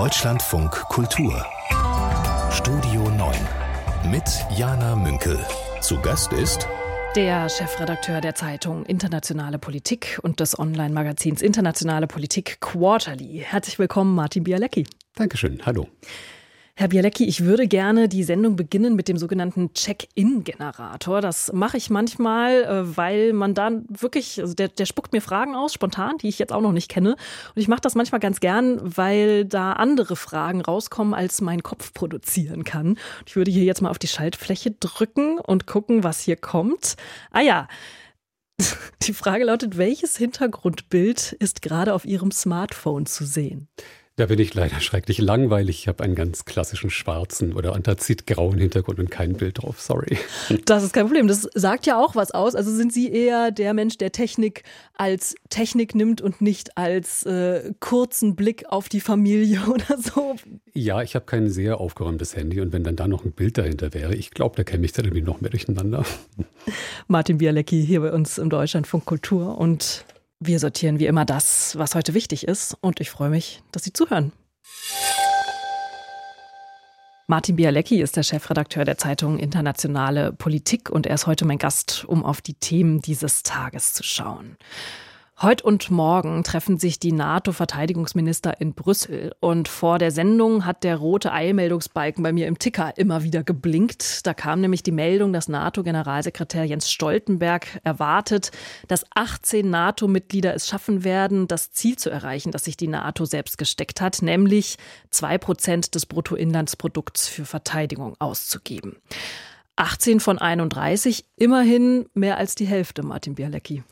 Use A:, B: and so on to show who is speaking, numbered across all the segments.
A: Deutschlandfunk Kultur Studio 9 mit Jana Münkel. Zu Gast ist
B: der Chefredakteur der Zeitung Internationale Politik und des Online-Magazins Internationale Politik Quarterly. Herzlich willkommen, Martin Bialecki.
C: Dankeschön. Hallo.
B: Herr Bielecki, ich würde gerne die Sendung beginnen mit dem sogenannten Check-in-Generator. Das mache ich manchmal, äh, weil man dann wirklich, also der, der spuckt mir Fragen aus, spontan, die ich jetzt auch noch nicht kenne. Und ich mache das manchmal ganz gern, weil da andere Fragen rauskommen, als mein Kopf produzieren kann. Ich würde hier jetzt mal auf die Schaltfläche drücken und gucken, was hier kommt. Ah ja. Die Frage lautet, welches Hintergrundbild ist gerade auf Ihrem Smartphone zu sehen?
C: Da bin ich leider schrecklich langweilig. Ich habe einen ganz klassischen schwarzen oder anthrazitgrauen Hintergrund und kein Bild drauf. Sorry.
B: Das ist kein Problem. Das sagt ja auch was aus. Also sind Sie eher der Mensch, der Technik als Technik nimmt und nicht als äh, kurzen Blick auf die Familie oder so?
C: Ja, ich habe kein sehr aufgeräumtes Handy und wenn dann da noch ein Bild dahinter wäre, ich glaube, da käme ich dann irgendwie noch mehr durcheinander.
B: Martin Bialecki hier bei uns im Deutschlandfunk Kultur und wir sortieren wie immer das, was heute wichtig ist und ich freue mich, dass Sie zuhören. Martin Bialecki ist der Chefredakteur der Zeitung Internationale Politik und er ist heute mein Gast, um auf die Themen dieses Tages zu schauen. Heute und morgen treffen sich die NATO-Verteidigungsminister in Brüssel. Und vor der Sendung hat der rote Eilmeldungsbalken bei mir im Ticker immer wieder geblinkt. Da kam nämlich die Meldung, dass NATO-Generalsekretär Jens Stoltenberg erwartet, dass 18 NATO-Mitglieder es schaffen werden, das Ziel zu erreichen, das sich die NATO selbst gesteckt hat, nämlich zwei Prozent des Bruttoinlandsprodukts für Verteidigung auszugeben. 18 von 31, immerhin mehr als die Hälfte, Martin Bialecki.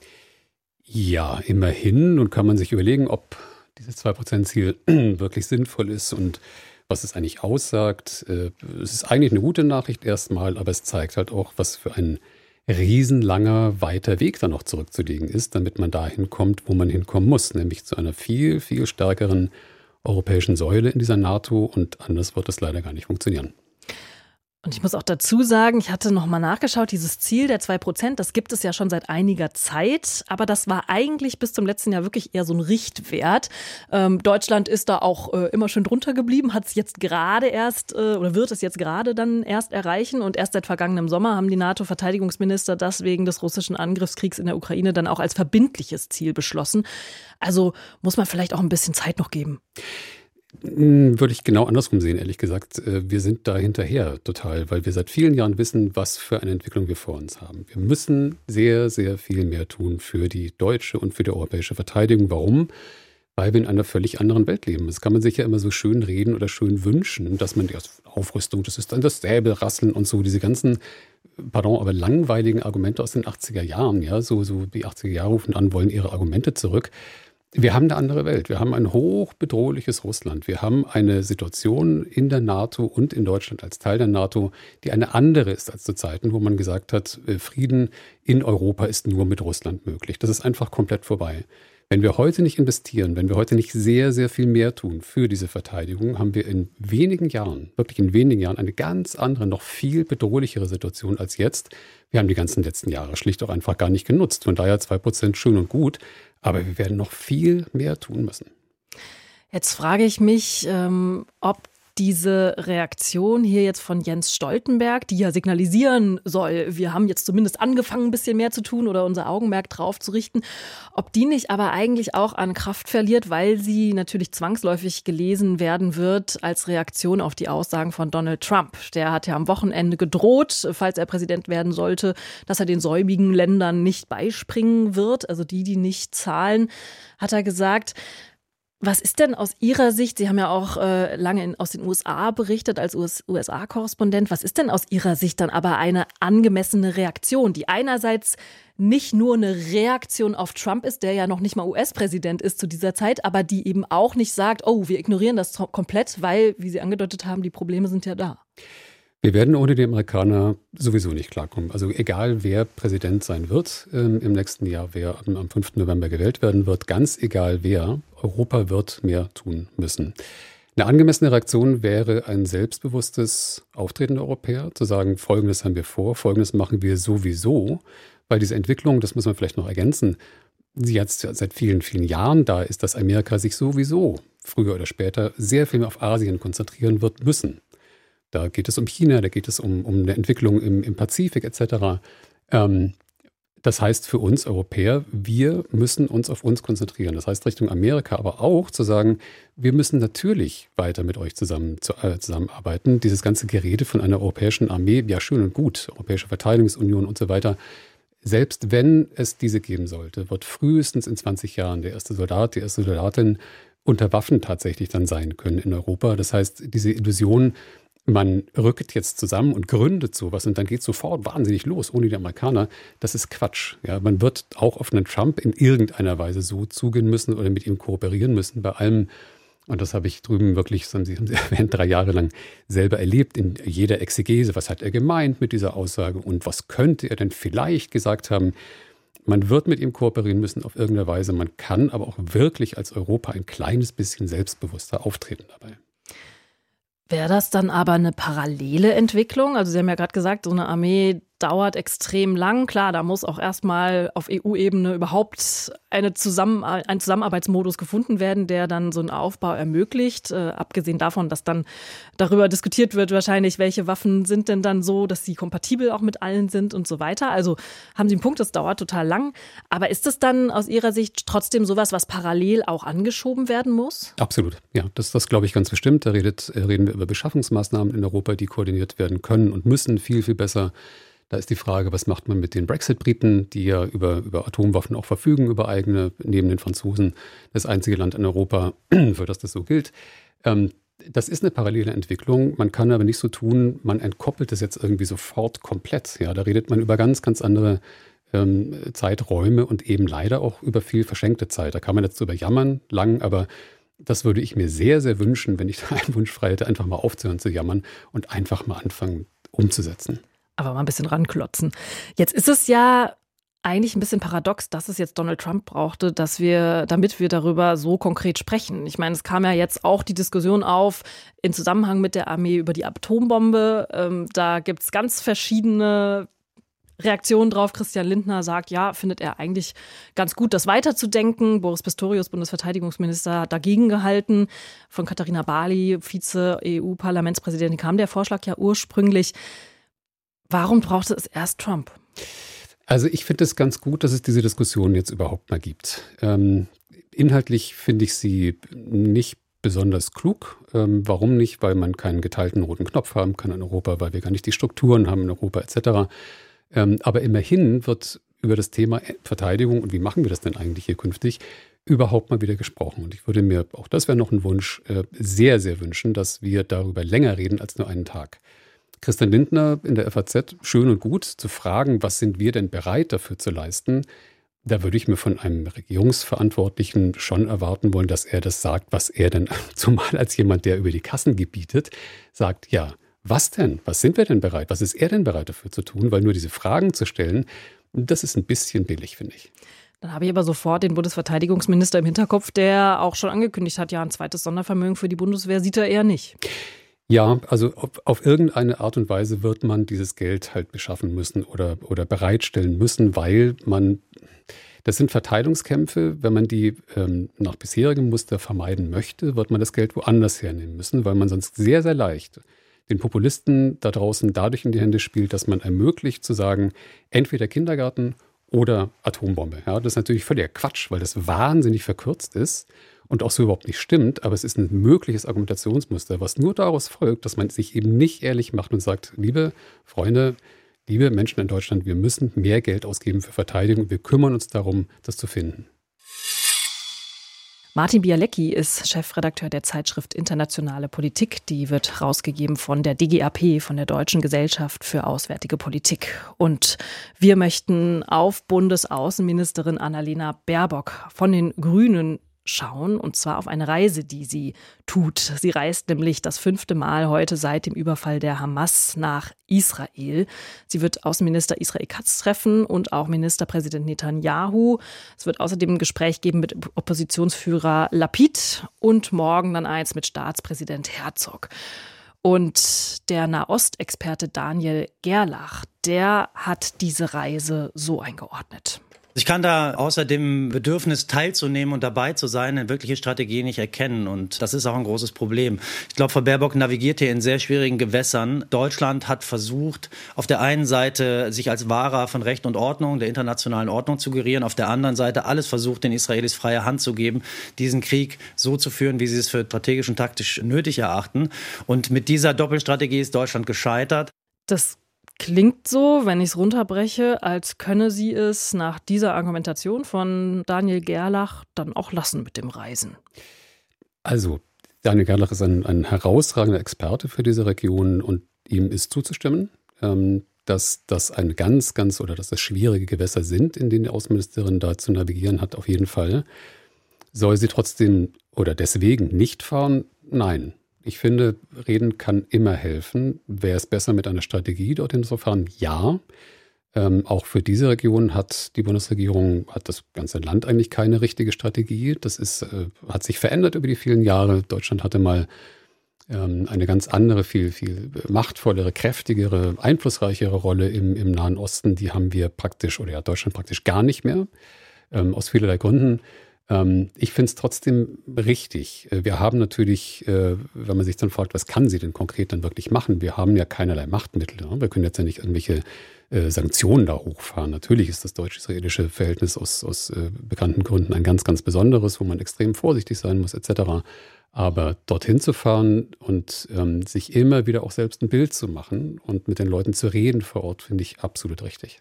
C: Ja, immerhin. Nun kann man sich überlegen, ob dieses 2%-Ziel wirklich sinnvoll ist und was es eigentlich aussagt. Äh, es ist eigentlich eine gute Nachricht erstmal, aber es zeigt halt auch, was für ein riesenlanger, weiter Weg da noch zurückzulegen ist, damit man dahin kommt, wo man hinkommen muss, nämlich zu einer viel, viel stärkeren europäischen Säule in dieser NATO und anders wird es leider gar nicht funktionieren.
B: Und ich muss auch dazu sagen, ich hatte nochmal nachgeschaut, dieses Ziel der zwei Prozent, das gibt es ja schon seit einiger Zeit, aber das war eigentlich bis zum letzten Jahr wirklich eher so ein Richtwert. Ähm, Deutschland ist da auch äh, immer schön drunter geblieben, hat es jetzt gerade erst äh, oder wird es jetzt gerade dann erst erreichen und erst seit vergangenem Sommer haben die NATO-Verteidigungsminister das wegen des russischen Angriffskriegs in der Ukraine dann auch als verbindliches Ziel beschlossen. Also muss man vielleicht auch ein bisschen Zeit noch geben.
C: Hm, würde ich genau andersrum sehen, ehrlich gesagt. Äh, wir sind da hinterher total, weil wir seit vielen Jahren wissen, was für eine Entwicklung wir vor uns haben. Wir müssen sehr, sehr viel mehr tun für die deutsche und für die europäische Verteidigung. Warum? Weil wir in einer völlig anderen Welt leben. Das kann man sich ja immer so schön reden oder schön wünschen, dass man die Aufrüstung, das ist dann das Säbelrasseln und so, diese ganzen, pardon, aber langweiligen Argumente aus den 80er Jahren, ja, so, so die 80er Jahre rufen an, wollen ihre Argumente zurück. Wir haben eine andere Welt. Wir haben ein hochbedrohliches Russland. Wir haben eine Situation in der NATO und in Deutschland als Teil der NATO, die eine andere ist als zu Zeiten, wo man gesagt hat, äh, Frieden in Europa ist nur mit Russland möglich. Das ist einfach komplett vorbei. Wenn wir heute nicht investieren, wenn wir heute nicht sehr, sehr viel mehr tun für diese Verteidigung, haben wir in wenigen Jahren, wirklich in wenigen Jahren, eine ganz andere, noch viel bedrohlichere Situation als jetzt. Wir haben die ganzen letzten Jahre schlicht auch einfach gar nicht genutzt. Von daher zwei Prozent schön und gut. Aber wir werden noch viel mehr tun müssen.
B: Jetzt frage ich mich, ähm, ob diese Reaktion hier jetzt von Jens Stoltenberg, die ja signalisieren soll, wir haben jetzt zumindest angefangen, ein bisschen mehr zu tun oder unser Augenmerk drauf zu richten, ob die nicht aber eigentlich auch an Kraft verliert, weil sie natürlich zwangsläufig gelesen werden wird als Reaktion auf die Aussagen von Donald Trump. Der hat ja am Wochenende gedroht, falls er Präsident werden sollte, dass er den säumigen Ländern nicht beispringen wird, also die, die nicht zahlen, hat er gesagt. Was ist denn aus Ihrer Sicht, Sie haben ja auch äh, lange in, aus den USA berichtet als USA-Korrespondent, was ist denn aus Ihrer Sicht dann aber eine angemessene Reaktion, die einerseits nicht nur eine Reaktion auf Trump ist, der ja noch nicht mal US-Präsident ist zu dieser Zeit, aber die eben auch nicht sagt, oh, wir ignorieren das komplett, weil, wie Sie angedeutet haben, die Probleme sind ja da.
C: Wir werden ohne die Amerikaner sowieso nicht klarkommen. Also egal, wer Präsident sein wird ähm, im nächsten Jahr, wer am, am 5. November gewählt werden wird, ganz egal wer, Europa wird mehr tun müssen. Eine angemessene Reaktion wäre ein selbstbewusstes Auftreten der Europäer, zu sagen, Folgendes haben wir vor, Folgendes machen wir sowieso, weil diese Entwicklung, das muss man vielleicht noch ergänzen, jetzt seit vielen, vielen Jahren da ist, dass Amerika sich sowieso früher oder später sehr viel mehr auf Asien konzentrieren wird müssen. Da geht es um China, da geht es um, um eine Entwicklung im, im Pazifik etc. Ähm, das heißt für uns Europäer, wir müssen uns auf uns konzentrieren. Das heißt Richtung Amerika, aber auch zu sagen, wir müssen natürlich weiter mit euch zusammen, zu, äh, zusammenarbeiten. Dieses ganze Gerede von einer europäischen Armee, ja schön und gut, Europäische Verteidigungsunion und so weiter. Selbst wenn es diese geben sollte, wird frühestens in 20 Jahren der erste Soldat, die erste Soldatin unter Waffen tatsächlich dann sein können in Europa. Das heißt, diese Illusion, man rückt jetzt zusammen und gründet sowas und dann geht sofort wahnsinnig los, ohne die Amerikaner. Das ist Quatsch. Ja, man wird auch auf einen Trump in irgendeiner Weise so zugehen müssen oder mit ihm kooperieren müssen. Bei allem, und das habe ich drüben wirklich, das haben Sie, erwähnt, drei Jahre lang selber erlebt, in jeder Exegese. Was hat er gemeint mit dieser Aussage und was könnte er denn vielleicht gesagt haben? Man wird mit ihm kooperieren müssen auf irgendeine Weise. Man kann aber auch wirklich als Europa ein kleines bisschen selbstbewusster auftreten dabei.
B: Wäre das dann aber eine parallele Entwicklung? Also Sie haben ja gerade gesagt, so eine Armee dauert extrem lang. Klar, da muss auch erstmal auf EU-Ebene überhaupt eine Zusammen ein Zusammenarbeitsmodus gefunden werden, der dann so einen Aufbau ermöglicht. Äh, abgesehen davon, dass dann darüber diskutiert wird, wahrscheinlich, welche Waffen sind denn dann so, dass sie kompatibel auch mit allen sind und so weiter. Also haben Sie einen Punkt, das dauert total lang. Aber ist es dann aus Ihrer Sicht trotzdem sowas, was parallel auch angeschoben werden muss?
C: Absolut. Ja, das, das glaube ich ganz bestimmt. Da redet, äh, reden wir über Beschaffungsmaßnahmen in Europa, die koordiniert werden können und müssen viel, viel besser da ist die Frage, was macht man mit den Brexit-Briten, die ja über, über Atomwaffen auch verfügen, über eigene, neben den Franzosen, das einzige Land in Europa, für das das so gilt. Ähm, das ist eine parallele Entwicklung. Man kann aber nicht so tun, man entkoppelt es jetzt irgendwie sofort komplett. Ja, da redet man über ganz, ganz andere ähm, Zeiträume und eben leider auch über viel verschenkte Zeit. Da kann man jetzt drüber jammern, lang, aber das würde ich mir sehr, sehr wünschen, wenn ich da einen Wunsch frei hätte, einfach mal aufzuhören zu jammern und einfach mal anfangen umzusetzen
B: aber mal ein bisschen ranklotzen. Jetzt ist es ja eigentlich ein bisschen paradox, dass es jetzt Donald Trump brauchte, dass wir, damit wir darüber so konkret sprechen. Ich meine, es kam ja jetzt auch die Diskussion auf im Zusammenhang mit der Armee über die Atombombe. Ähm, da gibt es ganz verschiedene Reaktionen drauf. Christian Lindner sagt, ja, findet er eigentlich ganz gut, das weiterzudenken. Boris Pistorius, Bundesverteidigungsminister, hat dagegen gehalten. Von Katharina Barley, Vize-EU-Parlamentspräsidentin, kam der Vorschlag ja ursprünglich. Warum brauchte es erst Trump?
C: Also ich finde es ganz gut, dass es diese Diskussion jetzt überhaupt mal gibt. Ähm, inhaltlich finde ich sie nicht besonders klug. Ähm, warum nicht? Weil man keinen geteilten roten Knopf haben kann in Europa, weil wir gar nicht die Strukturen haben in Europa etc. Ähm, aber immerhin wird über das Thema Verteidigung und wie machen wir das denn eigentlich hier künftig überhaupt mal wieder gesprochen. Und ich würde mir, auch das wäre noch ein Wunsch, äh, sehr, sehr wünschen, dass wir darüber länger reden als nur einen Tag. Christian Lindner in der FAZ, schön und gut zu fragen, was sind wir denn bereit dafür zu leisten? Da würde ich mir von einem Regierungsverantwortlichen schon erwarten wollen, dass er das sagt, was er denn, zumal als jemand, der über die Kassen gebietet, sagt, ja, was denn? Was sind wir denn bereit? Was ist er denn bereit dafür zu tun? Weil nur diese Fragen zu stellen, das ist ein bisschen billig, finde ich.
B: Dann habe ich aber sofort den Bundesverteidigungsminister im Hinterkopf, der auch schon angekündigt hat, ja, ein zweites Sondervermögen für die Bundeswehr sieht er eher nicht.
C: Ja, also auf, auf, irgendeine Art und Weise wird man dieses Geld halt beschaffen müssen oder, oder bereitstellen müssen, weil man, das sind Verteilungskämpfe, wenn man die ähm, nach bisherigem Muster vermeiden möchte, wird man das Geld woanders hernehmen müssen, weil man sonst sehr, sehr leicht den Populisten da draußen dadurch in die Hände spielt, dass man ermöglicht zu sagen, entweder Kindergarten oder Atombombe. Ja, das ist natürlich völliger Quatsch, weil das wahnsinnig verkürzt ist und auch so überhaupt nicht stimmt, aber es ist ein mögliches Argumentationsmuster, was nur daraus folgt, dass man sich eben nicht ehrlich macht und sagt, liebe Freunde, liebe Menschen in Deutschland, wir müssen mehr Geld ausgeben für Verteidigung und wir kümmern uns darum, das zu finden.
B: Martin Bialecki ist Chefredakteur der Zeitschrift Internationale Politik. Die wird rausgegeben von der DGAP, von der Deutschen Gesellschaft für Auswärtige Politik. Und wir möchten auf Bundesaußenministerin Annalena Baerbock von den Grünen schauen, und zwar auf eine Reise, die sie tut. Sie reist nämlich das fünfte Mal heute seit dem Überfall der Hamas nach Israel. Sie wird Außenminister Israel Katz treffen und auch Ministerpräsident Netanyahu. Es wird außerdem ein Gespräch geben mit Oppositionsführer Lapid und morgen dann eins mit Staatspräsident Herzog. Und der Nahostexperte Daniel Gerlach, der hat diese Reise so eingeordnet.
D: Ich kann da außer dem Bedürfnis teilzunehmen und dabei zu sein, eine wirkliche Strategie nicht erkennen. Und das ist auch ein großes Problem. Ich glaube, Frau Baerbock navigiert hier in sehr schwierigen Gewässern. Deutschland hat versucht, auf der einen Seite sich als Wahrer von Recht und Ordnung, der internationalen Ordnung zu gerieren, auf der anderen Seite alles versucht, den Israelis freie Hand zu geben, diesen Krieg so zu führen, wie sie es für strategisch und taktisch nötig erachten. Und mit dieser Doppelstrategie ist Deutschland gescheitert.
B: Das Klingt so, wenn ich es runterbreche, als könne sie es nach dieser Argumentation von Daniel Gerlach dann auch lassen mit dem Reisen.
C: Also, Daniel Gerlach ist ein, ein herausragender Experte für diese Region und ihm ist zuzustimmen, ähm, dass das ein ganz, ganz oder dass das schwierige Gewässer sind, in denen die Außenministerin da zu navigieren hat, auf jeden Fall. Soll sie trotzdem oder deswegen nicht fahren? Nein. Ich finde, reden kann immer helfen. Wäre es besser mit einer Strategie dorthin zu fahren? Ja. Ähm, auch für diese Region hat die Bundesregierung, hat das ganze Land eigentlich keine richtige Strategie. Das ist, äh, hat sich verändert über die vielen Jahre. Deutschland hatte mal ähm, eine ganz andere, viel, viel machtvollere, kräftigere, einflussreichere Rolle im, im Nahen Osten. Die haben wir praktisch, oder ja, Deutschland praktisch gar nicht mehr. Ähm, aus vielerlei Gründen. Ähm, ich finde es trotzdem richtig. Äh, wir haben natürlich, äh, wenn man sich dann fragt, was kann sie denn konkret dann wirklich machen? Wir haben ja keinerlei Machtmittel. Wir können jetzt ja nicht irgendwelche äh, Sanktionen da hochfahren. Natürlich ist das deutsch-israelische Verhältnis aus, aus bekannten Gründen ein ganz, ganz besonderes, wo man extrem vorsichtig sein muss, etc. Aber dorthin zu fahren und ähm, sich immer wieder auch selbst ein Bild zu machen und mit den Leuten zu reden vor Ort, finde ich absolut richtig.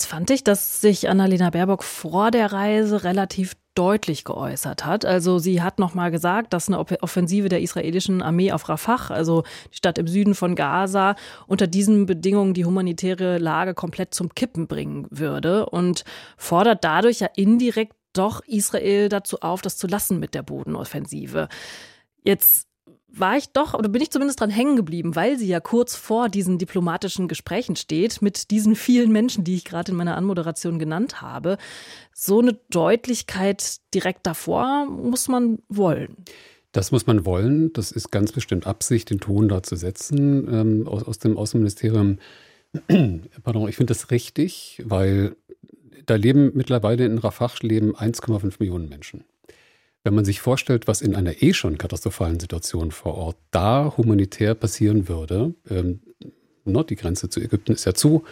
B: Jetzt fand ich, dass sich Annalena Baerbock vor der Reise relativ deutlich geäußert hat. Also sie hat noch mal gesagt, dass eine Offensive der israelischen Armee auf Rafah, also die Stadt im Süden von Gaza, unter diesen Bedingungen die humanitäre Lage komplett zum Kippen bringen würde und fordert dadurch ja indirekt doch Israel dazu auf, das zu lassen mit der Bodenoffensive. Jetzt war ich doch, oder bin ich zumindest dran hängen geblieben, weil sie ja kurz vor diesen diplomatischen Gesprächen steht, mit diesen vielen Menschen, die ich gerade in meiner Anmoderation genannt habe. So eine Deutlichkeit direkt davor muss man wollen.
C: Das muss man wollen. Das ist ganz bestimmt Absicht, den Ton da zu setzen ähm, aus, aus dem Außenministerium. Pardon, ich finde das richtig, weil da leben mittlerweile in Rafah leben 1,5 Millionen Menschen. Wenn man sich vorstellt, was in einer eh schon katastrophalen Situation vor Ort da humanitär passieren würde, ähm, no, die Grenze zu Ägypten ist ja zu,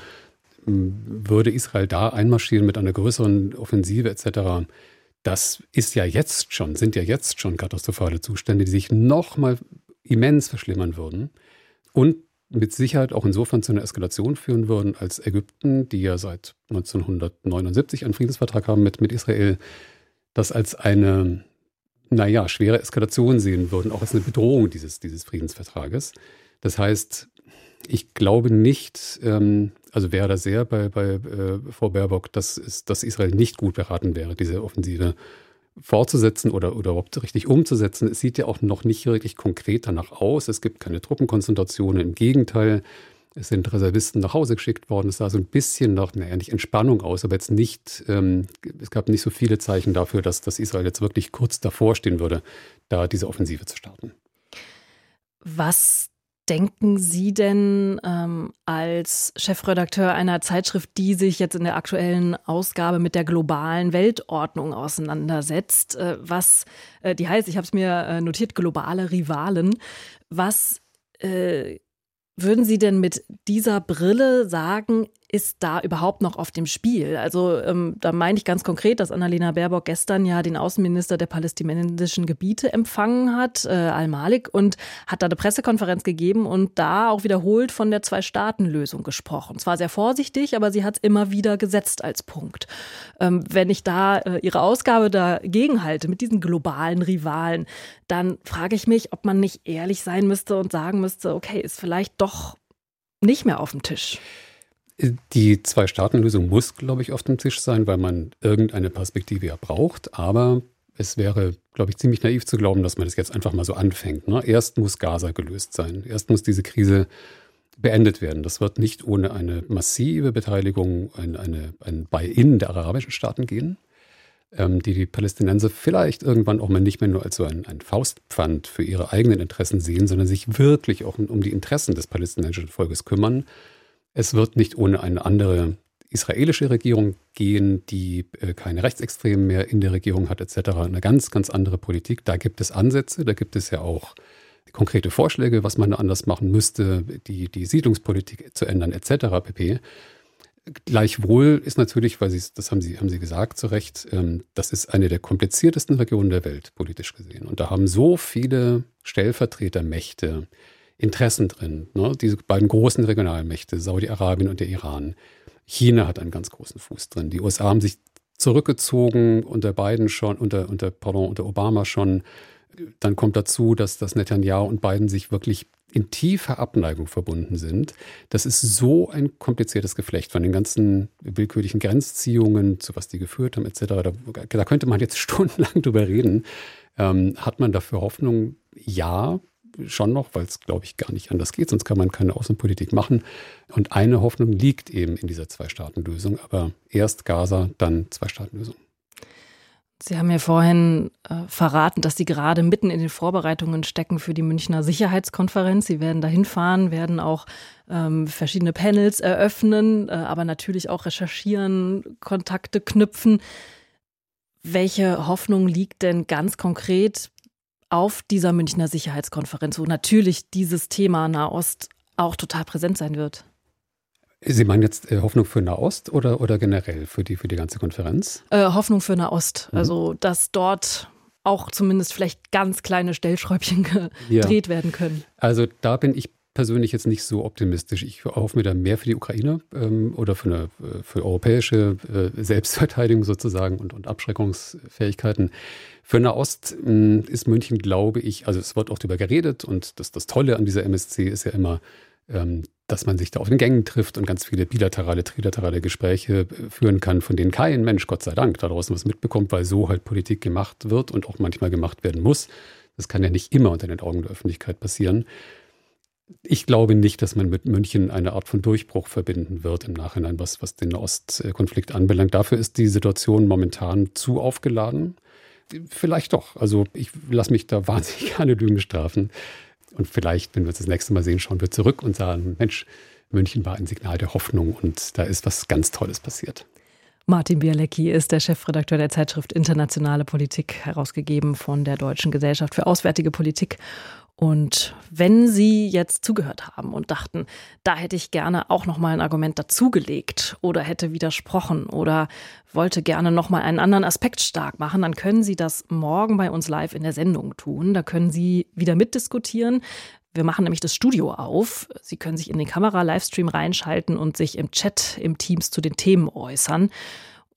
C: ähm, würde Israel da einmarschieren mit einer größeren Offensive etc., das ist ja jetzt schon, sind ja jetzt schon katastrophale Zustände, die sich nochmal immens verschlimmern würden und mit Sicherheit auch insofern zu einer Eskalation führen würden, als Ägypten, die ja seit 1979 einen Friedensvertrag haben mit, mit Israel, das als eine naja, schwere Eskalation sehen würden, auch als eine Bedrohung dieses, dieses Friedensvertrages. Das heißt, ich glaube nicht, ähm, also wäre da sehr bei, bei äh, Frau Baerbock, dass, ist, dass Israel nicht gut beraten wäre, diese Offensive fortzusetzen oder, oder überhaupt richtig umzusetzen. Es sieht ja auch noch nicht wirklich konkret danach aus. Es gibt keine Truppenkonzentrationen. Im Gegenteil, es sind Reservisten nach Hause geschickt worden. Es sah so ein bisschen nach, naja, nicht Entspannung aus, aber jetzt nicht, ähm, es gab nicht so viele Zeichen dafür, dass, dass Israel jetzt wirklich kurz davor stehen würde, da diese Offensive zu starten.
B: Was denken Sie denn ähm, als Chefredakteur einer Zeitschrift, die sich jetzt in der aktuellen Ausgabe mit der globalen Weltordnung auseinandersetzt? Äh, was, äh, die heißt, ich habe es mir äh, notiert, globale Rivalen. Was äh, würden Sie denn mit dieser Brille sagen, ist da überhaupt noch auf dem Spiel? Also ähm, da meine ich ganz konkret, dass Annalena Baerbock gestern ja den Außenminister der palästinensischen Gebiete empfangen hat, äh, Al-Malik, und hat da eine Pressekonferenz gegeben und da auch wiederholt von der Zwei-Staaten-Lösung gesprochen. Zwar sehr vorsichtig, aber sie hat es immer wieder gesetzt als Punkt. Ähm, wenn ich da äh, ihre Ausgabe dagegen halte mit diesen globalen Rivalen, dann frage ich mich, ob man nicht ehrlich sein müsste und sagen müsste, okay, ist vielleicht doch nicht mehr auf dem Tisch.
C: Die Zwei-Staaten-Lösung muss, glaube ich, auf dem Tisch sein, weil man irgendeine Perspektive ja braucht. Aber es wäre, glaube ich, ziemlich naiv zu glauben, dass man das jetzt einfach mal so anfängt. Ne? Erst muss Gaza gelöst sein. Erst muss diese Krise beendet werden. Das wird nicht ohne eine massive Beteiligung, ein, eine, ein Buy-in der arabischen Staaten gehen, ähm, die die Palästinenser vielleicht irgendwann auch mal nicht mehr nur als so ein, ein Faustpfand für ihre eigenen Interessen sehen, sondern sich wirklich auch um, um die Interessen des palästinensischen Volkes kümmern es wird nicht ohne eine andere israelische Regierung gehen, die äh, keine Rechtsextremen mehr in der Regierung hat, etc. Eine ganz, ganz andere Politik. Da gibt es Ansätze, da gibt es ja auch konkrete Vorschläge, was man anders machen müsste, die, die Siedlungspolitik zu ändern, etc. pp. Gleichwohl ist natürlich, weil Sie, das haben Sie, haben Sie gesagt, zu Recht, ähm, das ist eine der kompliziertesten Regionen der Welt, politisch gesehen. Und da haben so viele Stellvertretermächte Interessen drin. Ne? Diese beiden großen Regionalmächte, Saudi-Arabien und der Iran. China hat einen ganz großen Fuß drin. Die USA haben sich zurückgezogen unter Biden schon, unter, unter, pardon, unter Obama schon. Dann kommt dazu, dass, dass Netanyahu und Biden sich wirklich in tiefer Abneigung verbunden sind. Das ist so ein kompliziertes Geflecht von den ganzen willkürlichen Grenzziehungen, zu was die geführt haben, etc. Da, da könnte man jetzt stundenlang drüber reden. Ähm, hat man dafür Hoffnung? Ja, schon noch, weil es, glaube ich, gar nicht anders geht, sonst kann man keine Außenpolitik machen. Und eine Hoffnung liegt eben in dieser Zwei-Staaten-Lösung, aber erst Gaza, dann Zwei-Staaten-Lösung.
B: Sie haben ja vorhin äh, verraten, dass Sie gerade mitten in den Vorbereitungen stecken für die Münchner Sicherheitskonferenz. Sie werden dahin fahren, werden auch ähm, verschiedene Panels eröffnen, äh, aber natürlich auch recherchieren, Kontakte knüpfen. Welche Hoffnung liegt denn ganz konkret auf dieser Münchner Sicherheitskonferenz, wo natürlich dieses Thema Nahost auch total präsent sein wird?
C: Sie meinen jetzt äh, Hoffnung für Nahost oder, oder generell für die, für die ganze Konferenz?
B: Äh, Hoffnung für Nahost. Mhm. Also, dass dort auch zumindest vielleicht ganz kleine Stellschräubchen gedreht ja. werden können.
C: Also, da bin ich persönlich jetzt nicht so optimistisch. Ich hoffe mir da mehr für die Ukraine ähm, oder für, eine, äh, für europäische äh, Selbstverteidigung sozusagen und, und Abschreckungsfähigkeiten. Für Nahost äh, ist München, glaube ich, also es wird auch darüber geredet und das, das Tolle an dieser MSC ist ja immer, ähm, dass man sich da auf den Gängen trifft und ganz viele bilaterale, trilaterale Gespräche äh, führen kann, von denen kein Mensch, Gott sei Dank, da draußen was mitbekommt, weil so halt Politik gemacht wird und auch manchmal gemacht werden muss. Das kann ja nicht immer unter den Augen der Öffentlichkeit passieren. Ich glaube nicht, dass man mit München eine Art von Durchbruch verbinden wird im Nachhinein, was, was den Ostkonflikt anbelangt. Dafür ist die Situation momentan zu aufgeladen. Vielleicht doch. Also ich lasse mich da wahnsinnig gerne Lügen strafen. Und vielleicht, wenn wir uns das nächste Mal sehen, schauen wir zurück und sagen, Mensch, München war ein Signal der Hoffnung und da ist was ganz Tolles passiert.
B: Martin Bialecki ist der Chefredakteur der Zeitschrift Internationale Politik, herausgegeben von der Deutschen Gesellschaft für Auswärtige Politik. Und wenn Sie jetzt zugehört haben und dachten, da hätte ich gerne auch noch mal ein Argument dazugelegt oder hätte widersprochen oder wollte gerne noch mal einen anderen Aspekt stark machen, dann können Sie das morgen bei uns live in der Sendung tun. Da können Sie wieder mitdiskutieren. Wir machen nämlich das Studio auf. Sie können sich in den Kamera-Livestream reinschalten und sich im Chat im Teams zu den Themen äußern.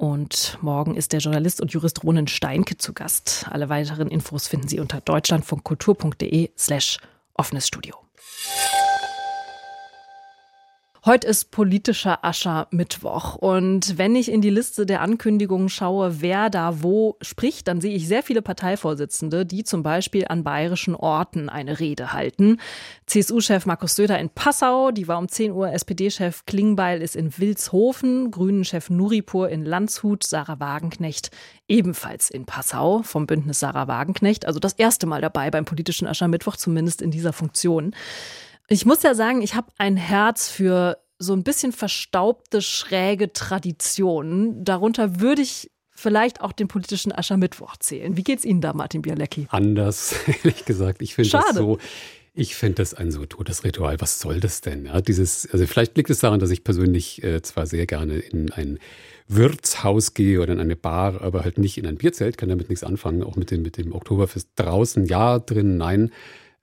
B: Und morgen ist der Journalist und Jurist Ronen Steinke zu Gast. Alle weiteren Infos finden Sie unter deutschlandfunkkultur.de slash offenes Studio. Heute ist politischer Aschermittwoch und wenn ich in die Liste der Ankündigungen schaue, wer da wo spricht, dann sehe ich sehr viele Parteivorsitzende, die zum Beispiel an bayerischen Orten eine Rede halten. CSU-Chef Markus Söder in Passau, die war um 10 Uhr, SPD-Chef Klingbeil ist in Wilshofen, Grünen-Chef Nuripur in Landshut, Sarah Wagenknecht ebenfalls in Passau vom Bündnis Sarah Wagenknecht, also das erste Mal dabei beim politischen Aschermittwoch, zumindest in dieser Funktion. Ich muss ja sagen, ich habe ein Herz für so ein bisschen verstaubte, schräge Traditionen. Darunter würde ich vielleicht auch den politischen Aschermittwoch zählen. Wie geht's Ihnen da, Martin Bialecki?
C: Anders, ehrlich gesagt. Ich finde das so. Ich finde das ein so totes Ritual. Was soll das denn? Ja, dieses, also vielleicht liegt es daran, dass ich persönlich äh, zwar sehr gerne in ein Wirtshaus gehe oder in eine Bar, aber halt nicht in ein Bierzelt, kann damit nichts anfangen, auch mit dem, mit dem Oktoberfest draußen, ja, drin, nein.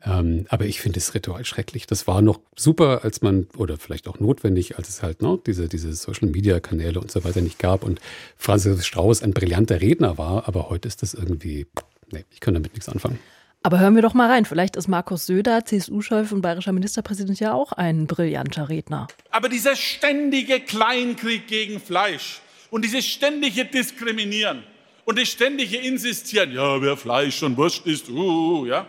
C: Ähm, aber ich finde das Ritual schrecklich. Das war noch super, als man, oder vielleicht auch notwendig, als es halt ne, diese, diese Social-Media-Kanäle und so weiter nicht gab und Franz Strauß ein brillanter Redner war. Aber heute ist das irgendwie, nee, ich kann damit nichts anfangen.
B: Aber hören wir doch mal rein. Vielleicht ist Markus Söder, CSU-Chef und bayerischer Ministerpräsident, ja auch ein brillanter Redner.
E: Aber dieser ständige Kleinkrieg gegen Fleisch und dieses ständige Diskriminieren und das ständige Insistieren, ja, wer Fleisch und Wurst isst, uh, ja,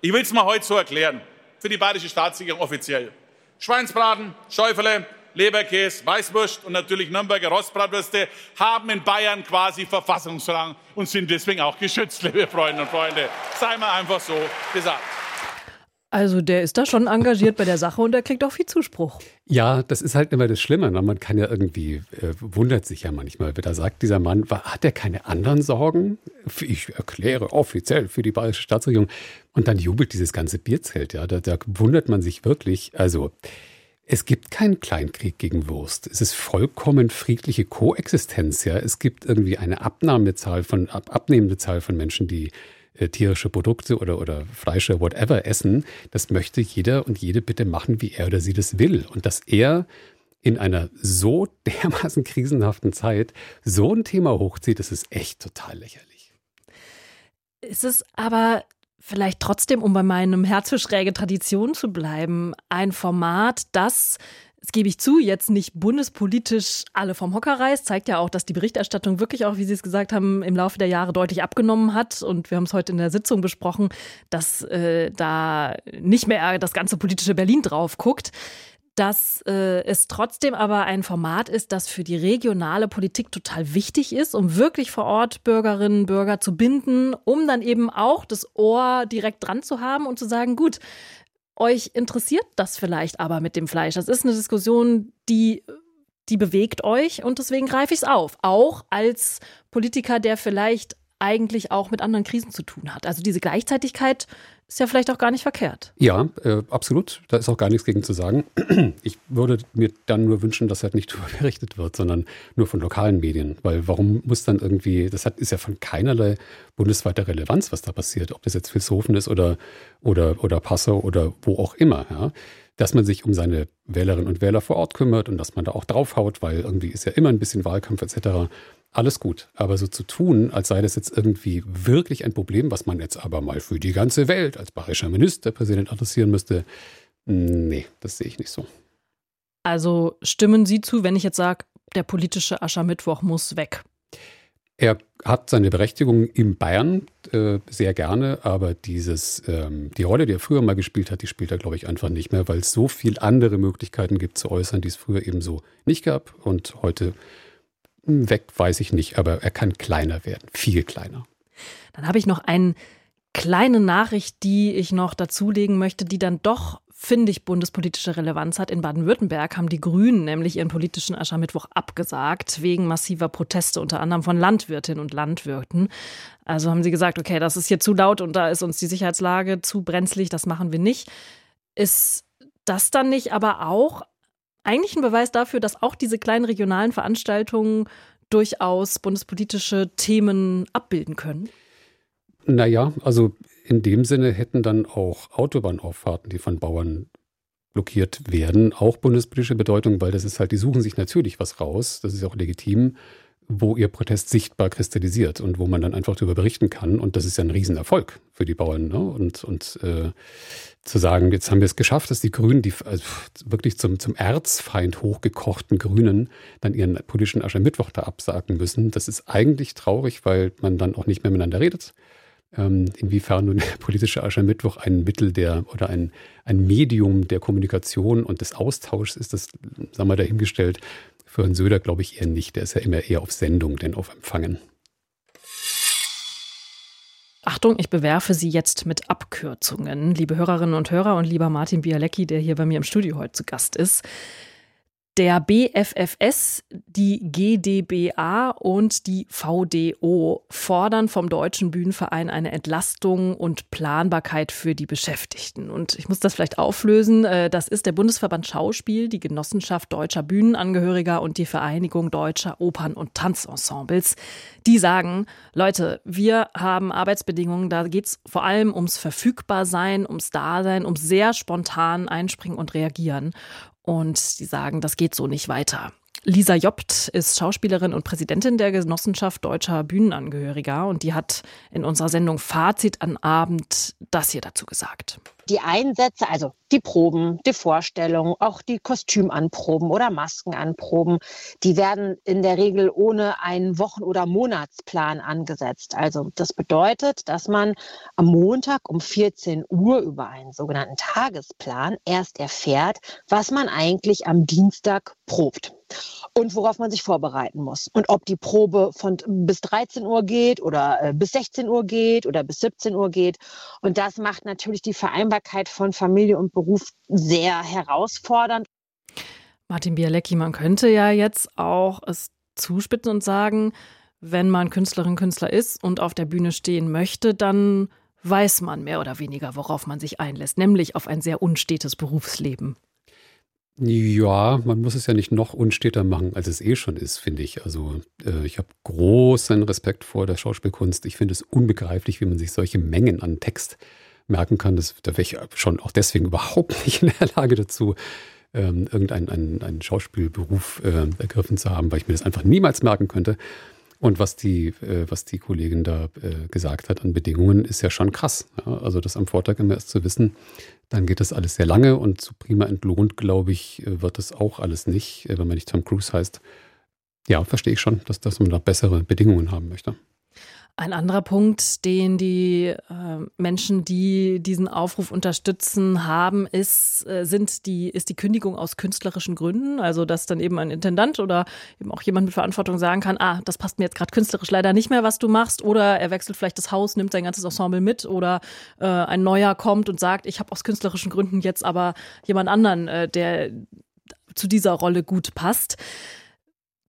E: ich will es mal heute so erklären, für die bayerische Staatsregierung offiziell. Schweinsbraten, Schäufele, Leberkäse, Weißwurst und natürlich Nürnberger Rostbratwürste haben in Bayern quasi Verfassungsrang und sind deswegen auch geschützt, liebe Freundinnen und Freunde. Sei mal einfach so gesagt.
B: Also der ist da schon engagiert bei der Sache und er kriegt auch viel Zuspruch.
C: Ja, das ist halt immer das Schlimme. Ne? Man kann ja irgendwie, äh, wundert sich ja manchmal, wenn da sagt dieser Mann, hat er keine anderen Sorgen? Ich erkläre offiziell für die bayerische Staatsregierung. Und dann jubelt dieses ganze Bierzelt. Ja, da, da wundert man sich wirklich. Also es gibt keinen Kleinkrieg gegen Wurst. Es ist vollkommen friedliche Koexistenz. Ja, es gibt irgendwie eine Abnahmezahl von ab, abnehmende Zahl von Menschen, die äh, tierische Produkte oder, oder Fleische, whatever essen, das möchte jeder und jede bitte machen, wie er oder sie das will. Und dass er in einer so dermaßen krisenhaften Zeit so ein Thema hochzieht, das ist echt total lächerlich.
B: Ist es aber vielleicht trotzdem, um bei meinem Herz für schräge Tradition zu bleiben, ein Format, das das gebe ich zu, jetzt nicht bundespolitisch alle vom Hocker reißt, zeigt ja auch, dass die Berichterstattung wirklich auch, wie Sie es gesagt haben, im Laufe der Jahre deutlich abgenommen hat. Und wir haben es heute in der Sitzung besprochen, dass äh, da nicht mehr das ganze politische Berlin drauf guckt dass äh, es trotzdem aber ein Format ist, das für die regionale Politik total wichtig ist, um wirklich vor Ort Bürgerinnen und Bürger zu binden, um dann eben auch das Ohr direkt dran zu haben und zu sagen, gut, euch interessiert das vielleicht aber mit dem Fleisch. Das ist eine Diskussion, die, die bewegt euch und deswegen greife ich es auf. Auch als Politiker, der vielleicht eigentlich auch mit anderen Krisen zu tun hat. Also diese Gleichzeitigkeit ist ja vielleicht auch gar nicht verkehrt.
C: Ja, äh, absolut. Da ist auch gar nichts gegen zu sagen. Ich würde mir dann nur wünschen, dass halt nicht darüber berichtet wird, sondern nur von lokalen Medien. Weil warum muss dann irgendwie, das hat, ist ja von keinerlei bundesweiter Relevanz, was da passiert, ob das jetzt Vilshofen ist oder, oder, oder Passau oder wo auch immer. Ja dass man sich um seine Wählerinnen und Wähler vor Ort kümmert und dass man da auch draufhaut, weil irgendwie ist ja immer ein bisschen Wahlkampf etc alles gut. Aber so zu tun, als sei das jetzt irgendwie wirklich ein Problem, was man jetzt aber mal für die ganze Welt als bayerischer Ministerpräsident adressieren müsste, nee, das sehe ich nicht so.
B: Also stimmen Sie zu, wenn ich jetzt sage, der politische Aschermittwoch muss weg?
C: Er hat seine Berechtigung in Bayern äh, sehr gerne, aber dieses, ähm, die Rolle, die er früher mal gespielt hat, die spielt er, glaube ich, einfach nicht mehr, weil es so viele andere Möglichkeiten gibt zu äußern, die es früher eben so nicht gab. Und heute Weg weiß ich nicht, aber er kann kleiner werden, viel kleiner.
B: Dann habe ich noch eine kleine Nachricht, die ich noch dazulegen möchte, die dann doch finde ich, bundespolitische Relevanz hat. In Baden-Württemberg haben die Grünen nämlich ihren politischen Aschermittwoch abgesagt, wegen massiver Proteste, unter anderem von Landwirtinnen und Landwirten. Also haben sie gesagt, okay, das ist hier zu laut und da ist uns die Sicherheitslage zu brenzlig, das machen wir nicht. Ist das dann nicht aber auch eigentlich ein Beweis dafür, dass auch diese kleinen regionalen Veranstaltungen durchaus bundespolitische Themen abbilden können?
C: Naja, also in dem Sinne hätten dann auch Autobahnauffahrten, die von Bauern blockiert werden, auch bundespolitische Bedeutung, weil das ist halt, die suchen sich natürlich was raus, das ist auch legitim, wo ihr Protest sichtbar kristallisiert und wo man dann einfach darüber berichten kann. Und das ist ja ein Riesenerfolg für die Bauern. Ne? Und, und äh, zu sagen, jetzt haben wir es geschafft, dass die Grünen, die also wirklich zum, zum Erzfeind hochgekochten Grünen, dann ihren politischen Aschermittwoch da absagen müssen. Das ist eigentlich traurig, weil man dann auch nicht mehr miteinander redet. Ähm, inwiefern nun der politische Aschermittwoch ein Mittel der oder ein, ein Medium der Kommunikation und des Austauschs ist, das sagen wir dahingestellt. Für Herrn Söder glaube ich eher nicht. Der ist ja immer eher auf Sendung, denn auf Empfangen.
B: Achtung, ich bewerfe Sie jetzt mit Abkürzungen, liebe Hörerinnen und Hörer und lieber Martin Bialecki, der hier bei mir im Studio heute zu Gast ist. Der BFFS, die GDBA und die VDO fordern vom Deutschen Bühnenverein eine Entlastung und Planbarkeit für die Beschäftigten. Und ich muss das vielleicht auflösen. Äh, das ist der Bundesverband Schauspiel, die Genossenschaft deutscher Bühnenangehöriger und die Vereinigung deutscher Opern- und Tanzensembles. Die sagen, Leute, wir haben Arbeitsbedingungen, da geht es vor allem ums Verfügbarsein, ums Dasein, ums sehr spontan einspringen und reagieren. Und sie sagen, das geht so nicht weiter. Lisa Jobt ist Schauspielerin und Präsidentin der Genossenschaft deutscher Bühnenangehöriger und die hat in unserer Sendung Fazit an Abend das hier dazu gesagt.
F: Die Einsätze, also die Proben, die Vorstellung, auch die Kostümanproben oder Maskenanproben, die werden in der Regel ohne einen Wochen- oder Monatsplan angesetzt. Also das bedeutet, dass man am Montag um 14 Uhr über einen sogenannten Tagesplan erst erfährt, was man eigentlich am Dienstag probt. Und worauf man sich vorbereiten muss. Und ob die Probe von bis 13 Uhr geht oder äh, bis 16 Uhr geht oder bis 17 Uhr geht. Und das macht natürlich die Vereinbarkeit von Familie und Beruf sehr herausfordernd.
B: Martin Bialecki, man könnte ja jetzt auch es zuspitzen und sagen, wenn man Künstlerin, Künstler ist und auf der Bühne stehen möchte, dann weiß man mehr oder weniger, worauf man sich einlässt, nämlich auf ein sehr unstetes Berufsleben.
C: Ja, man muss es ja nicht noch unsteter machen, als es eh schon ist, finde ich. Also äh, ich habe großen Respekt vor der Schauspielkunst. Ich finde es unbegreiflich, wie man sich solche Mengen an Text merken kann. Das, da wäre ich schon auch deswegen überhaupt nicht in der Lage dazu, ähm, irgendeinen einen, einen Schauspielberuf äh, ergriffen zu haben, weil ich mir das einfach niemals merken könnte. Und was die, äh, was die Kollegin da äh, gesagt hat an Bedingungen, ist ja schon krass. Ja? Also das am Vortag immer erst zu wissen, dann geht das alles sehr lange und zu prima entlohnt, glaube ich, äh, wird das auch alles nicht, äh, wenn man nicht Tom Cruise heißt. Ja, verstehe ich schon, dass, dass man da bessere Bedingungen haben möchte.
B: Ein anderer Punkt, den die äh, Menschen, die diesen Aufruf unterstützen, haben, ist, äh, sind die, ist die Kündigung aus künstlerischen Gründen. Also, dass dann eben ein Intendant oder eben auch jemand mit Verantwortung sagen kann, ah, das passt mir jetzt gerade künstlerisch leider nicht mehr, was du machst. Oder er wechselt vielleicht das Haus, nimmt sein ganzes Ensemble mit. Oder äh, ein neuer kommt und sagt, ich habe aus künstlerischen Gründen jetzt aber jemand anderen, äh, der zu dieser Rolle gut passt.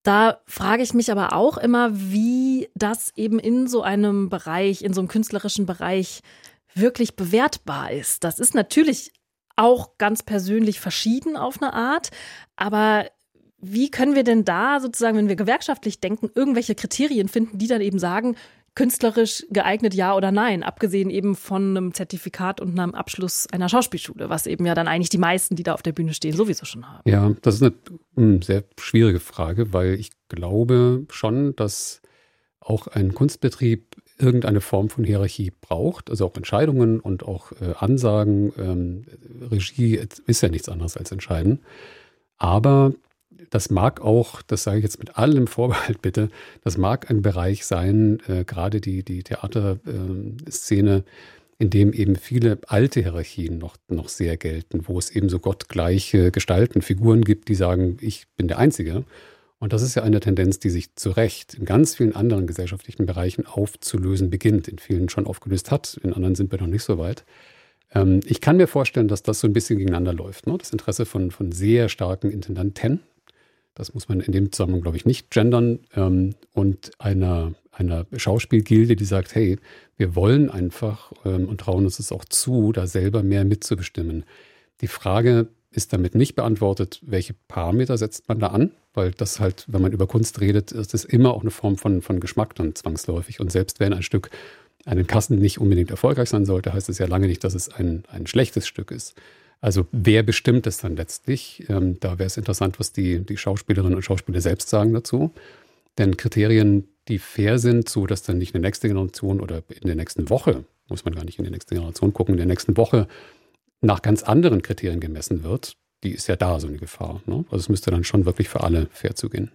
B: Da frage ich mich aber auch immer, wie das eben in so einem Bereich, in so einem künstlerischen Bereich wirklich bewertbar ist. Das ist natürlich auch ganz persönlich verschieden auf eine Art, aber wie können wir denn da sozusagen, wenn wir gewerkschaftlich denken, irgendwelche Kriterien finden, die dann eben sagen, künstlerisch geeignet, ja oder nein, abgesehen eben von einem Zertifikat und einem Abschluss einer Schauspielschule, was eben ja dann eigentlich die meisten, die da auf der Bühne stehen, sowieso schon haben.
C: Ja, das ist eine hm, sehr schwierige Frage, weil ich glaube schon, dass auch ein Kunstbetrieb irgendeine Form von Hierarchie braucht, also auch Entscheidungen und auch äh, Ansagen. Ähm, Regie ist ja nichts anderes als entscheiden. Aber das mag auch, das sage ich jetzt mit allem Vorbehalt bitte, das mag ein Bereich sein, äh, gerade die, die Theaterszene, äh, in dem eben viele alte Hierarchien noch, noch sehr gelten, wo es eben so gottgleiche Gestalten, Figuren gibt, die sagen, ich bin der Einzige. Und das ist ja eine Tendenz, die sich zu Recht in ganz vielen anderen gesellschaftlichen Bereichen aufzulösen beginnt, in vielen schon aufgelöst hat, in anderen sind wir noch nicht so weit. Ähm, ich kann mir vorstellen, dass das so ein bisschen gegeneinander läuft. Ne? Das Interesse von, von sehr starken Intendanten, das muss man in dem Zusammenhang, glaube ich, nicht gendern. Ähm, und einer, einer Schauspielgilde, die sagt, hey, wir wollen einfach ähm, und trauen uns es auch zu, da selber mehr mitzubestimmen. Die Frage ist damit nicht beantwortet, welche Parameter setzt man da an, weil das halt, wenn man über Kunst redet, ist es immer auch eine Form von, von Geschmack dann zwangsläufig. Und selbst wenn ein Stück einen Kassen nicht unbedingt erfolgreich sein sollte, heißt es ja lange nicht, dass es ein, ein schlechtes Stück ist. Also wer bestimmt es dann letztlich? Ähm, da wäre es interessant, was die, die Schauspielerinnen und Schauspieler selbst sagen dazu. Denn Kriterien, die fair sind, so dass dann nicht in der nächsten Generation oder in der nächsten Woche, muss man gar nicht in die nächste Generation gucken, in der nächsten Woche nach ganz anderen Kriterien gemessen wird, die ist ja da, so eine Gefahr. Ne? Also es müsste dann schon wirklich für alle fair zugehen.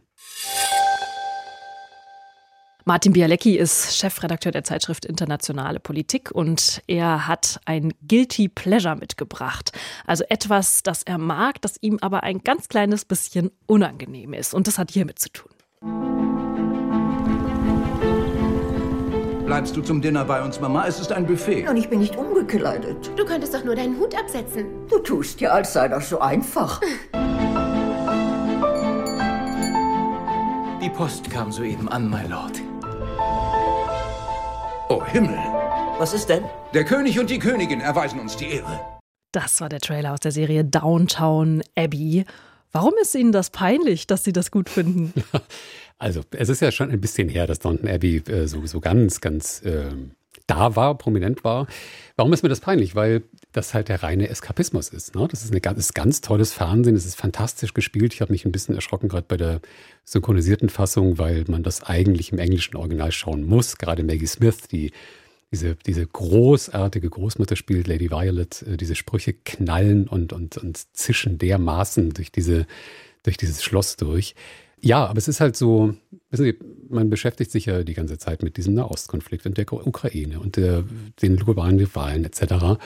B: Martin Bialecki ist Chefredakteur der Zeitschrift Internationale Politik und er hat ein Guilty Pleasure mitgebracht. Also etwas, das er mag, das ihm aber ein ganz kleines bisschen unangenehm ist. Und das hat hiermit zu tun.
G: Bleibst du zum Dinner bei uns, Mama? Es ist ein Buffet.
H: Und ich bin nicht umgekleidet.
I: Du könntest doch nur deinen Hut absetzen.
H: Du tust ja, als sei das so einfach.
G: Die Post kam soeben an, my Lord. Oh Himmel.
H: Was ist denn?
G: Der König und die Königin erweisen uns die Ehre.
B: Das war der Trailer aus der Serie Downtown Abbey. Warum ist Ihnen das peinlich, dass Sie das gut finden?
C: Also, es ist ja schon ein bisschen her, dass Downton Abbey äh, so, so ganz, ganz äh, da war, prominent war. Warum ist mir das peinlich? Weil das halt der reine Eskapismus ist. Ne? Das ist, ein ganz, ganz tolles Fernsehen, es ist fantastisch gespielt. Ich habe mich ein bisschen erschrocken, gerade bei der synchronisierten Fassung, weil man das eigentlich im englischen Original schauen muss. Gerade Maggie Smith, die diese, diese großartige Großmutter spielt, Lady Violet, äh, diese Sprüche knallen und, und, und zischen dermaßen durch, diese, durch dieses Schloss durch. Ja, aber es ist halt so, wissen Sie, man beschäftigt sich ja die ganze Zeit mit diesem Nahostkonflikt und der Ukraine und der, den globalen Rivalen etc.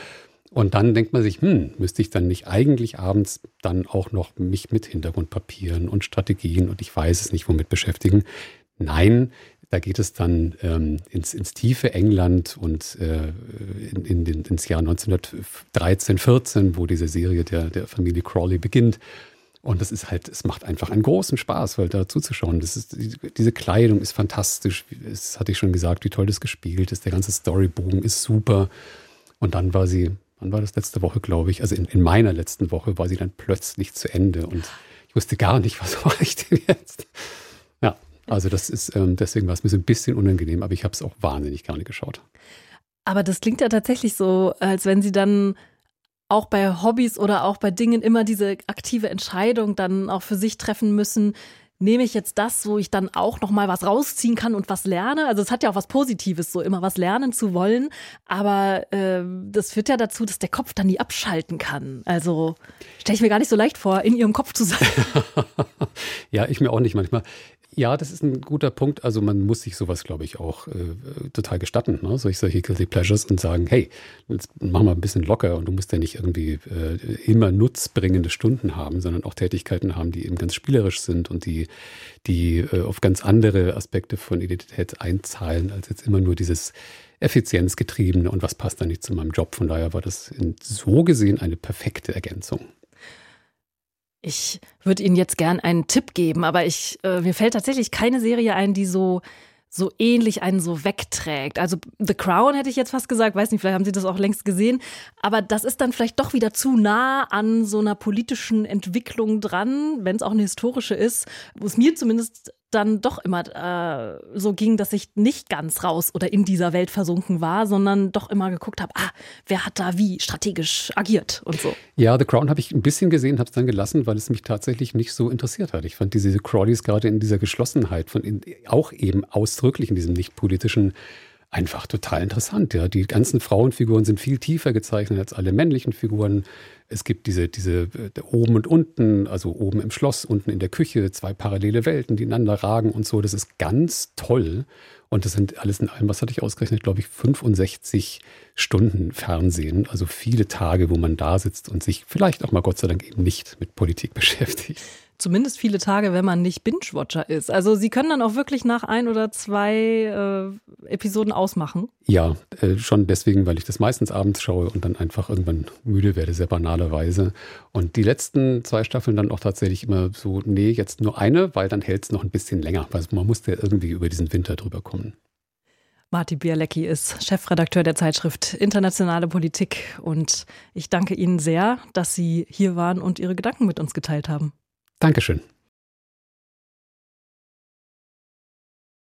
C: Und dann denkt man sich, hm, müsste ich dann nicht eigentlich abends dann auch noch mich mit Hintergrundpapieren und Strategien und ich weiß es nicht womit beschäftigen? Nein, da geht es dann ähm, ins, ins, tiefe England und äh, in, in ins Jahr 1913, 14, wo diese Serie der, der Familie Crawley beginnt. Und das ist halt, es macht einfach einen großen Spaß, weil da zuzuschauen. Das ist, diese Kleidung ist fantastisch. Das hatte ich schon gesagt, wie toll das gespielt ist. Der ganze Storybogen ist super. Und dann war sie, wann war das letzte Woche, glaube ich? Also in, in meiner letzten Woche war sie dann plötzlich zu Ende. Und ich wusste gar nicht, was mache ich denn jetzt? Ja, also das ist, ähm, deswegen war es mir so ein bisschen unangenehm, aber ich habe es auch wahnsinnig gerne geschaut.
B: Aber das klingt ja tatsächlich so, als wenn sie dann auch bei Hobbys oder auch bei Dingen immer diese aktive Entscheidung dann auch für sich treffen müssen. Nehme ich jetzt das, wo ich dann auch noch mal was rausziehen kann und was lerne? Also es hat ja auch was Positives, so immer was lernen zu wollen, aber äh, das führt ja dazu, dass der Kopf dann nie abschalten kann. Also stelle ich mir gar nicht so leicht vor, in ihrem Kopf zu sein.
C: ja, ich mir auch nicht manchmal. Ja, das ist ein guter Punkt. Also man muss sich sowas, glaube ich, auch äh, total gestatten, ne? solche, solche Guilty Pleasures und sagen, hey, jetzt mach mal ein bisschen locker und du musst ja nicht irgendwie äh, immer nutzbringende Stunden haben, sondern auch Tätigkeiten haben, die eben ganz spielerisch sind und die, die äh, auf ganz andere Aspekte von Identität einzahlen, als jetzt immer nur dieses Effizienzgetriebene und was passt da nicht zu meinem Job. Von daher war das so gesehen eine perfekte Ergänzung.
B: Ich würde Ihnen jetzt gern einen Tipp geben, aber ich, äh, mir fällt tatsächlich keine Serie ein, die so, so ähnlich einen so wegträgt. Also The Crown hätte ich jetzt fast gesagt, weiß nicht, vielleicht haben Sie das auch längst gesehen, aber das ist dann vielleicht doch wieder zu nah an so einer politischen Entwicklung dran, wenn es auch eine historische ist, wo es mir zumindest dann doch immer äh, so ging, dass ich nicht ganz raus oder in dieser Welt versunken war, sondern doch immer geguckt habe, ah, wer hat da wie strategisch agiert und so.
C: Ja, The Crown habe ich ein bisschen gesehen, habe es dann gelassen, weil es mich tatsächlich nicht so interessiert hat. Ich fand diese Crawleys gerade in dieser Geschlossenheit, von in, auch eben ausdrücklich in diesem nicht politischen einfach total interessant. Ja. Die ganzen Frauenfiguren sind viel tiefer gezeichnet als alle männlichen Figuren. Es gibt diese, diese äh, oben und unten, also oben im Schloss, unten in der Küche, zwei parallele Welten, die ineinander ragen und so. Das ist ganz toll. Und das sind alles in allem, was hatte ich ausgerechnet, glaube ich, 65 Stunden Fernsehen. Also viele Tage, wo man da sitzt und sich vielleicht auch mal Gott sei Dank eben nicht mit Politik beschäftigt
B: zumindest viele Tage, wenn man nicht Binge-Watcher ist. Also Sie können dann auch wirklich nach ein oder zwei äh, Episoden ausmachen.
C: Ja, äh, schon deswegen, weil ich das meistens abends schaue und dann einfach irgendwann müde werde, sehr banalerweise. Und die letzten zwei Staffeln dann auch tatsächlich immer so, nee, jetzt nur eine, weil dann hält es noch ein bisschen länger. Also man musste ja irgendwie über diesen Winter drüber kommen.
B: Martin Bialecki ist Chefredakteur der Zeitschrift Internationale Politik und ich danke Ihnen sehr, dass Sie hier waren und Ihre Gedanken mit uns geteilt haben.
C: Dankeschön.